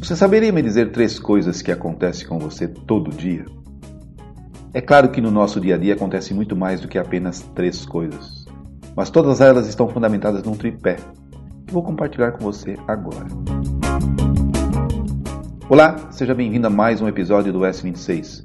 Você saberia me dizer três coisas que acontecem com você todo dia? É claro que no nosso dia a dia acontece muito mais do que apenas três coisas, mas todas elas estão fundamentadas num tripé que vou compartilhar com você agora. Olá, seja bem-vindo a mais um episódio do S26,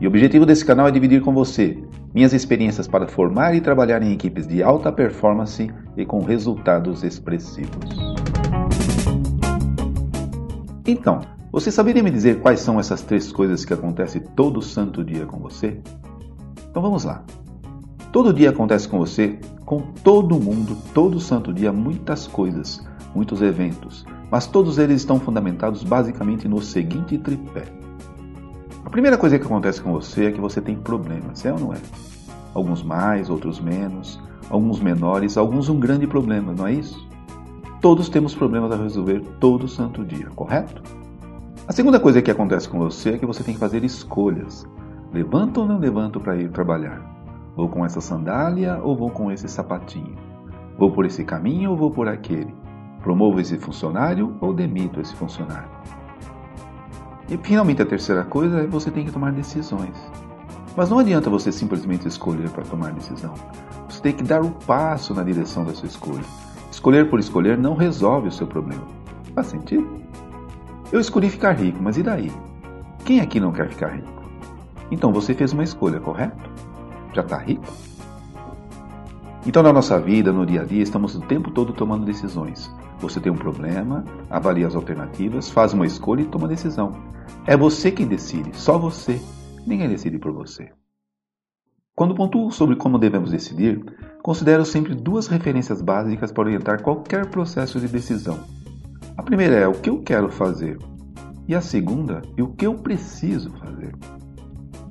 E o objetivo desse canal é dividir com você minhas experiências para formar e trabalhar em equipes de alta performance e com resultados expressivos. Então, você saberia me dizer quais são essas três coisas que acontecem todo santo dia com você? Então vamos lá. Todo dia acontece com você, com todo mundo, todo santo dia, muitas coisas, muitos eventos, mas todos eles estão fundamentados basicamente no seguinte tripé. Primeira coisa que acontece com você é que você tem problemas, é ou não é? Alguns mais, outros menos, alguns menores, alguns um grande problema, não é isso? Todos temos problemas a resolver todo santo dia, correto? A segunda coisa que acontece com você é que você tem que fazer escolhas. Levanto ou não levanto para ir trabalhar? Vou com essa sandália ou vou com esse sapatinho? Vou por esse caminho ou vou por aquele? Promovo esse funcionário ou demito esse funcionário? E finalmente a terceira coisa é você tem que tomar decisões. Mas não adianta você simplesmente escolher para tomar decisão. Você tem que dar o um passo na direção da sua escolha. Escolher por escolher não resolve o seu problema. Faz sentido? Eu escolhi ficar rico, mas e daí? Quem aqui não quer ficar rico? Então você fez uma escolha, correto? Já está rico? Então, na nossa vida, no dia a dia, estamos o tempo todo tomando decisões. Você tem um problema, avalia as alternativas, faz uma escolha e toma decisão. É você quem decide, só você. Ninguém decide por você. Quando pontuo sobre como devemos decidir, considero sempre duas referências básicas para orientar qualquer processo de decisão. A primeira é o que eu quero fazer e a segunda é o que eu preciso fazer.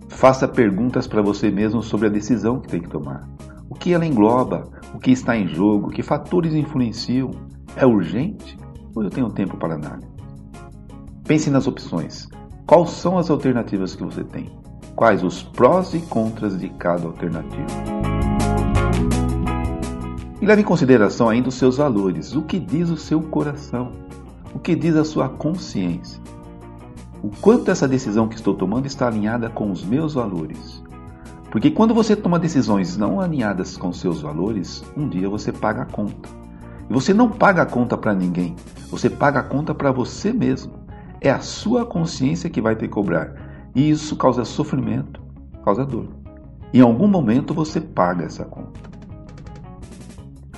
Faça perguntas para você mesmo sobre a decisão que tem que tomar. O que ela engloba? O que está em jogo? Que fatores influenciam? É urgente ou eu tenho tempo para análise? Pense nas opções. Quais são as alternativas que você tem? Quais os prós e contras de cada alternativa? E leve em consideração ainda os seus valores, o que diz o seu coração o que diz a sua consciência. O quanto essa decisão que estou tomando está alinhada com os meus valores. Porque quando você toma decisões não alinhadas com seus valores, um dia você paga a conta. Você não paga a conta para ninguém, você paga a conta para você mesmo. É a sua consciência que vai te cobrar. E isso causa sofrimento, causa dor. Em algum momento você paga essa conta.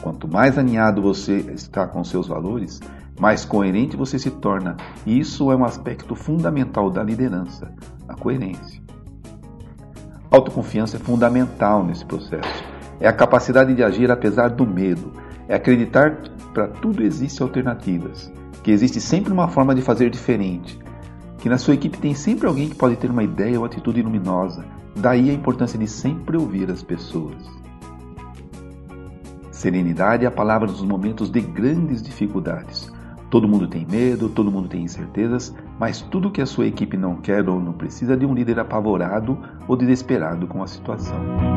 Quanto mais alinhado você está com seus valores, mais coerente você se torna. E isso é um aspecto fundamental da liderança, a coerência. Autoconfiança é fundamental nesse processo. É a capacidade de agir apesar do medo. É acreditar que para tudo existem alternativas, que existe sempre uma forma de fazer diferente, que na sua equipe tem sempre alguém que pode ter uma ideia ou atitude luminosa. Daí a importância de sempre ouvir as pessoas. Serenidade é a palavra dos momentos de grandes dificuldades. Todo mundo tem medo, todo mundo tem incertezas, mas tudo que a sua equipe não quer ou não precisa de um líder apavorado ou desesperado com a situação.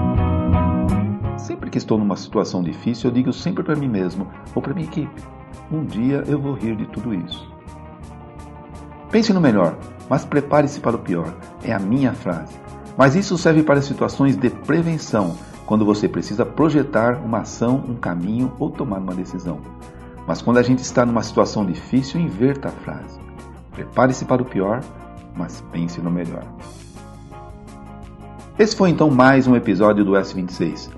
Sempre que estou numa situação difícil, eu digo sempre para mim mesmo ou para minha equipe: um dia eu vou rir de tudo isso. Pense no melhor, mas prepare-se para o pior. É a minha frase. Mas isso serve para situações de prevenção, quando você precisa projetar uma ação, um caminho ou tomar uma decisão. Mas quando a gente está numa situação difícil, inverta a frase. Prepare-se para o pior, mas pense no melhor. Esse foi então mais um episódio do S26.